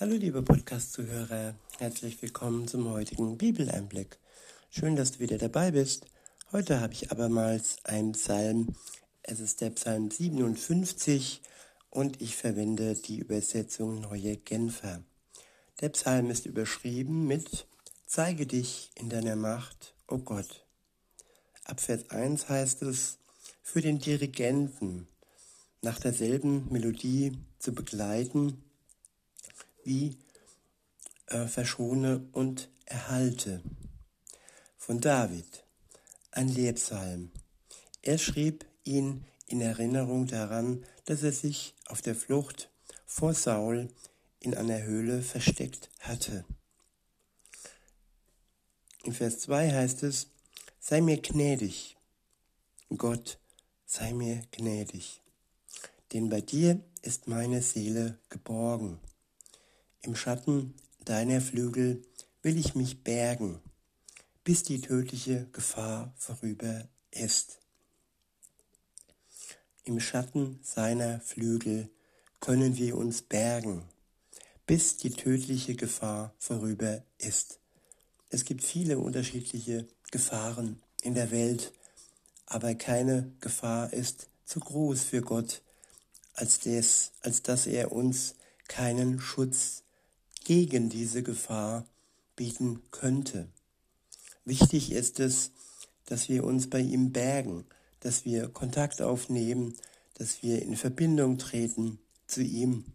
Hallo liebe Podcast-Zuhörer, herzlich willkommen zum heutigen Bibeleinblick. Schön, dass du wieder dabei bist. Heute habe ich abermals einen Psalm. Es ist der Psalm 57 und ich verwende die Übersetzung Neue Genfer. Der Psalm ist überschrieben mit Zeige dich in deiner Macht, o oh Gott. Ab Vers 1 heißt es, für den Dirigenten nach derselben Melodie zu begleiten, wie äh, verschone und erhalte. Von David, ein Lebpsalm. Er schrieb ihn in Erinnerung daran, dass er sich auf der Flucht vor Saul in einer Höhle versteckt hatte. In Vers 2 heißt es, sei mir gnädig, Gott, sei mir gnädig, denn bei dir ist meine Seele geborgen. Im Schatten deiner Flügel will ich mich bergen, bis die tödliche Gefahr vorüber ist. Im Schatten seiner Flügel können wir uns bergen, bis die tödliche Gefahr vorüber ist. Es gibt viele unterschiedliche Gefahren in der Welt, aber keine Gefahr ist zu groß für Gott, als, des, als dass er uns keinen Schutz gegen diese Gefahr bieten könnte. Wichtig ist es, dass wir uns bei ihm bergen, dass wir Kontakt aufnehmen, dass wir in Verbindung treten zu ihm,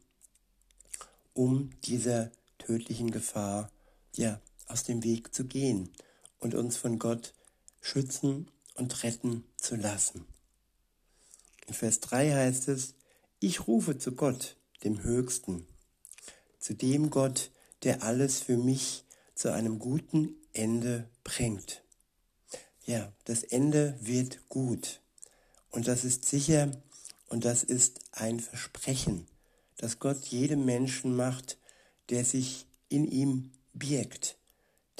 um dieser tödlichen Gefahr ja aus dem Weg zu gehen und uns von Gott schützen und retten zu lassen. In Vers 3 heißt es, ich rufe zu Gott, dem Höchsten, zu dem Gott, der alles für mich zu einem guten Ende bringt. Ja, das Ende wird gut. Und das ist sicher und das ist ein Versprechen, das Gott jedem Menschen macht, der sich in ihm birgt,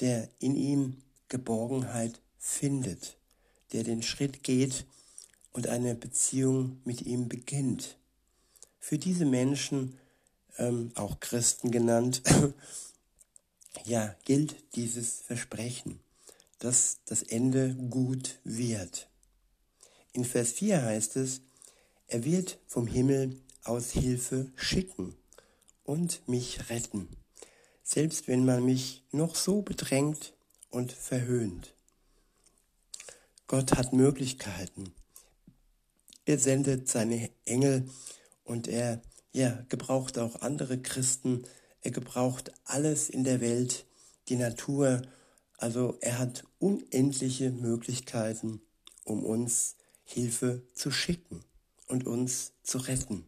der in ihm Geborgenheit findet, der den Schritt geht und eine Beziehung mit ihm beginnt. Für diese Menschen ähm, auch Christen genannt, ja, gilt dieses Versprechen, dass das Ende gut wird. In Vers 4 heißt es, er wird vom Himmel aus Hilfe schicken und mich retten, selbst wenn man mich noch so bedrängt und verhöhnt. Gott hat Möglichkeiten. Er sendet seine Engel und er ja, gebraucht auch andere Christen. Er gebraucht alles in der Welt, die Natur. Also er hat unendliche Möglichkeiten, um uns Hilfe zu schicken und uns zu retten.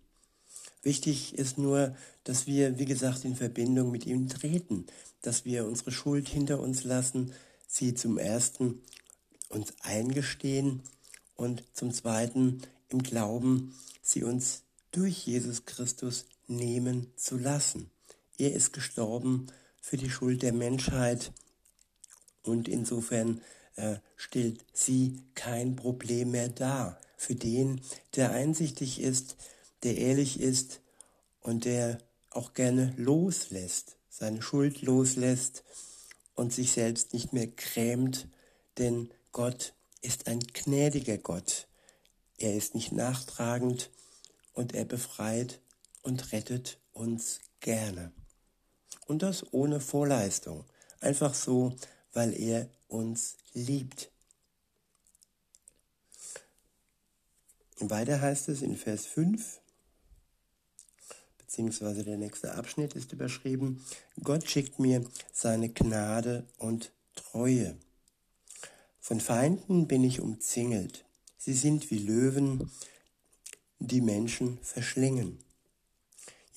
Wichtig ist nur, dass wir, wie gesagt, in Verbindung mit ihm treten, dass wir unsere Schuld hinter uns lassen, sie zum ersten uns eingestehen und zum zweiten im Glauben sie uns durch Jesus Christus nehmen zu lassen. Er ist gestorben für die Schuld der Menschheit und insofern äh, stellt sie kein Problem mehr dar. Für den, der einsichtig ist, der ehrlich ist und der auch gerne loslässt, seine Schuld loslässt und sich selbst nicht mehr grämt, denn Gott ist ein gnädiger Gott. Er ist nicht nachtragend, und er befreit und rettet uns gerne. Und das ohne Vorleistung. Einfach so, weil er uns liebt. Und weiter heißt es in Vers 5, beziehungsweise der nächste Abschnitt ist überschrieben, Gott schickt mir seine Gnade und Treue. Von Feinden bin ich umzingelt. Sie sind wie Löwen, die Menschen verschlingen.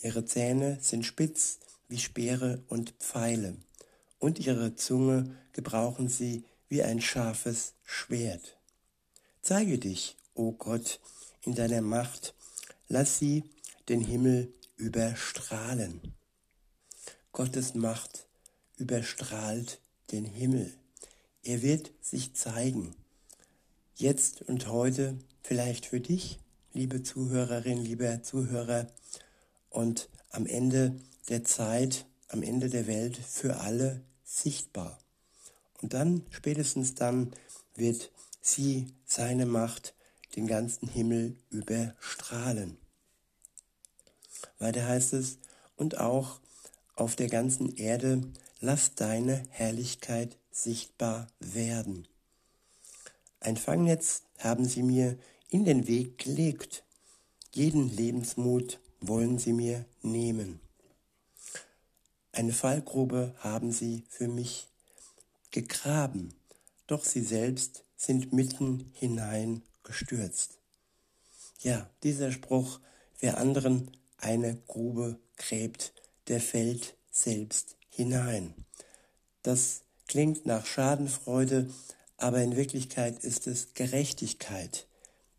Ihre Zähne sind spitz wie Speere und Pfeile, und ihre Zunge gebrauchen sie wie ein scharfes Schwert. Zeige dich, o oh Gott, in deiner Macht, lass sie den Himmel überstrahlen. Gottes Macht überstrahlt den Himmel. Er wird sich zeigen, jetzt und heute vielleicht für dich, liebe Zuhörerin, lieber Zuhörer. Und am Ende der Zeit am Ende der Welt für alle sichtbar. Und dann, spätestens dann, wird sie seine Macht den ganzen Himmel überstrahlen. Weiter heißt es, und auch auf der ganzen Erde lass deine Herrlichkeit sichtbar werden. Ein Fangnetz haben sie mir in den Weg gelegt. Jeden Lebensmut wollen sie mir nehmen. Eine Fallgrube haben sie für mich gegraben, doch sie selbst sind mitten hinein gestürzt. Ja, dieser Spruch, wer anderen eine Grube gräbt, der fällt selbst hinein. Das klingt nach Schadenfreude, aber in Wirklichkeit ist es Gerechtigkeit.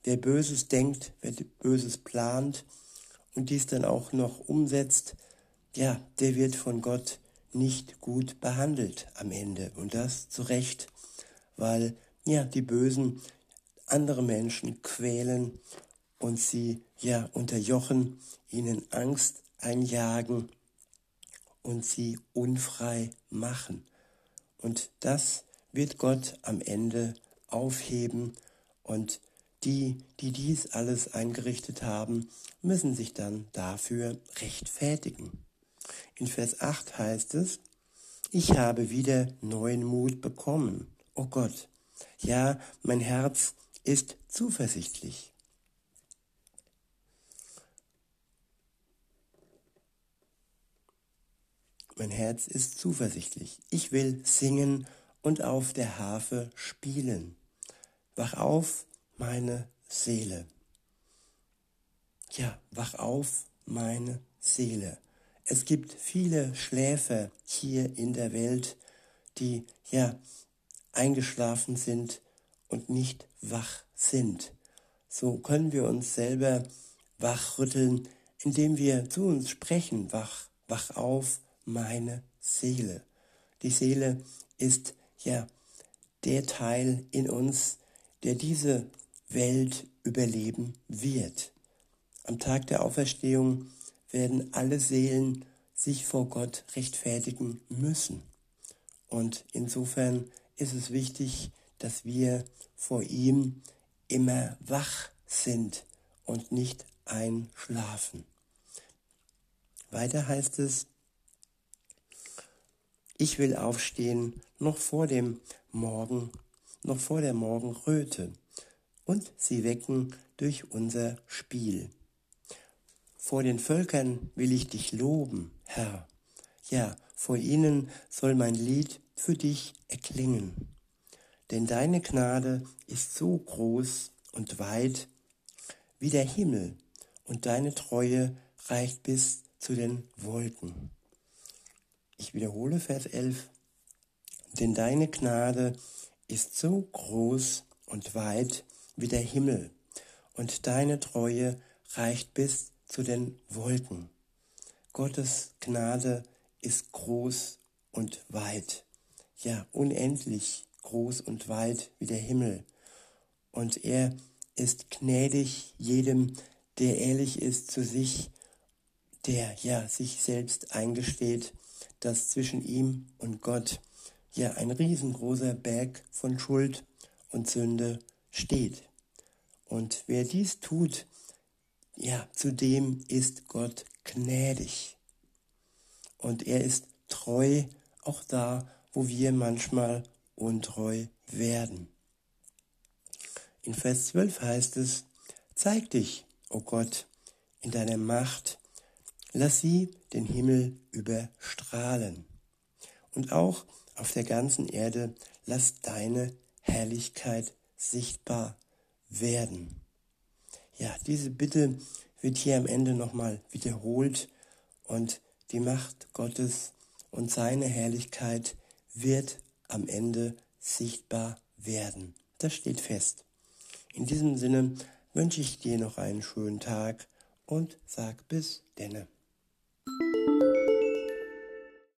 Wer Böses denkt, wer Böses plant und dies dann auch noch umsetzt, ja, der wird von Gott nicht gut behandelt am Ende. Und das zu Recht, weil ja, die Bösen andere Menschen quälen und sie ja unterjochen, ihnen Angst einjagen und sie unfrei machen. Und das wird Gott am Ende aufheben und die, die dies alles eingerichtet haben, müssen sich dann dafür rechtfertigen. In Vers 8 heißt es, ich habe wieder neuen Mut bekommen. Oh Gott, ja, mein Herz ist zuversichtlich. Mein Herz ist zuversichtlich. Ich will singen und auf der Harfe spielen. Wach auf, meine Seele. Ja, wach auf, meine Seele. Es gibt viele Schläfer hier in der Welt, die ja eingeschlafen sind und nicht wach sind. So können wir uns selber wachrütteln, indem wir zu uns sprechen, wach, wach auf, meine Seele. Die Seele ist ja der Teil in uns, der diese Welt überleben wird. Am Tag der Auferstehung werden alle Seelen sich vor Gott rechtfertigen müssen. Und insofern ist es wichtig, dass wir vor ihm immer wach sind und nicht einschlafen. Weiter heißt es, ich will aufstehen noch vor dem Morgen, noch vor der Morgenröte und sie wecken durch unser Spiel. Vor den Völkern will ich dich loben, Herr. Ja, vor ihnen soll mein Lied für dich erklingen. Denn deine Gnade ist so groß und weit wie der Himmel, und deine Treue reicht bis zu den Wolken. Ich wiederhole Vers 11. Denn deine Gnade ist so groß und weit wie der Himmel, und deine Treue reicht bis zu den Wolken. Gottes Gnade ist groß und weit, ja unendlich groß und weit wie der Himmel. Und er ist gnädig jedem, der ehrlich ist zu sich, der ja sich selbst eingesteht dass zwischen ihm und Gott ja ein riesengroßer Berg von Schuld und Sünde steht. Und wer dies tut, ja, zu dem ist Gott gnädig. Und er ist treu auch da, wo wir manchmal untreu werden. In Vers 12 heißt es, Zeig dich, o oh Gott, in deiner Macht Lass sie den Himmel überstrahlen. Und auch auf der ganzen Erde lass deine Herrlichkeit sichtbar werden. Ja, diese Bitte wird hier am Ende nochmal wiederholt und die Macht Gottes und seine Herrlichkeit wird am Ende sichtbar werden. Das steht fest. In diesem Sinne wünsche ich dir noch einen schönen Tag und sag bis denne.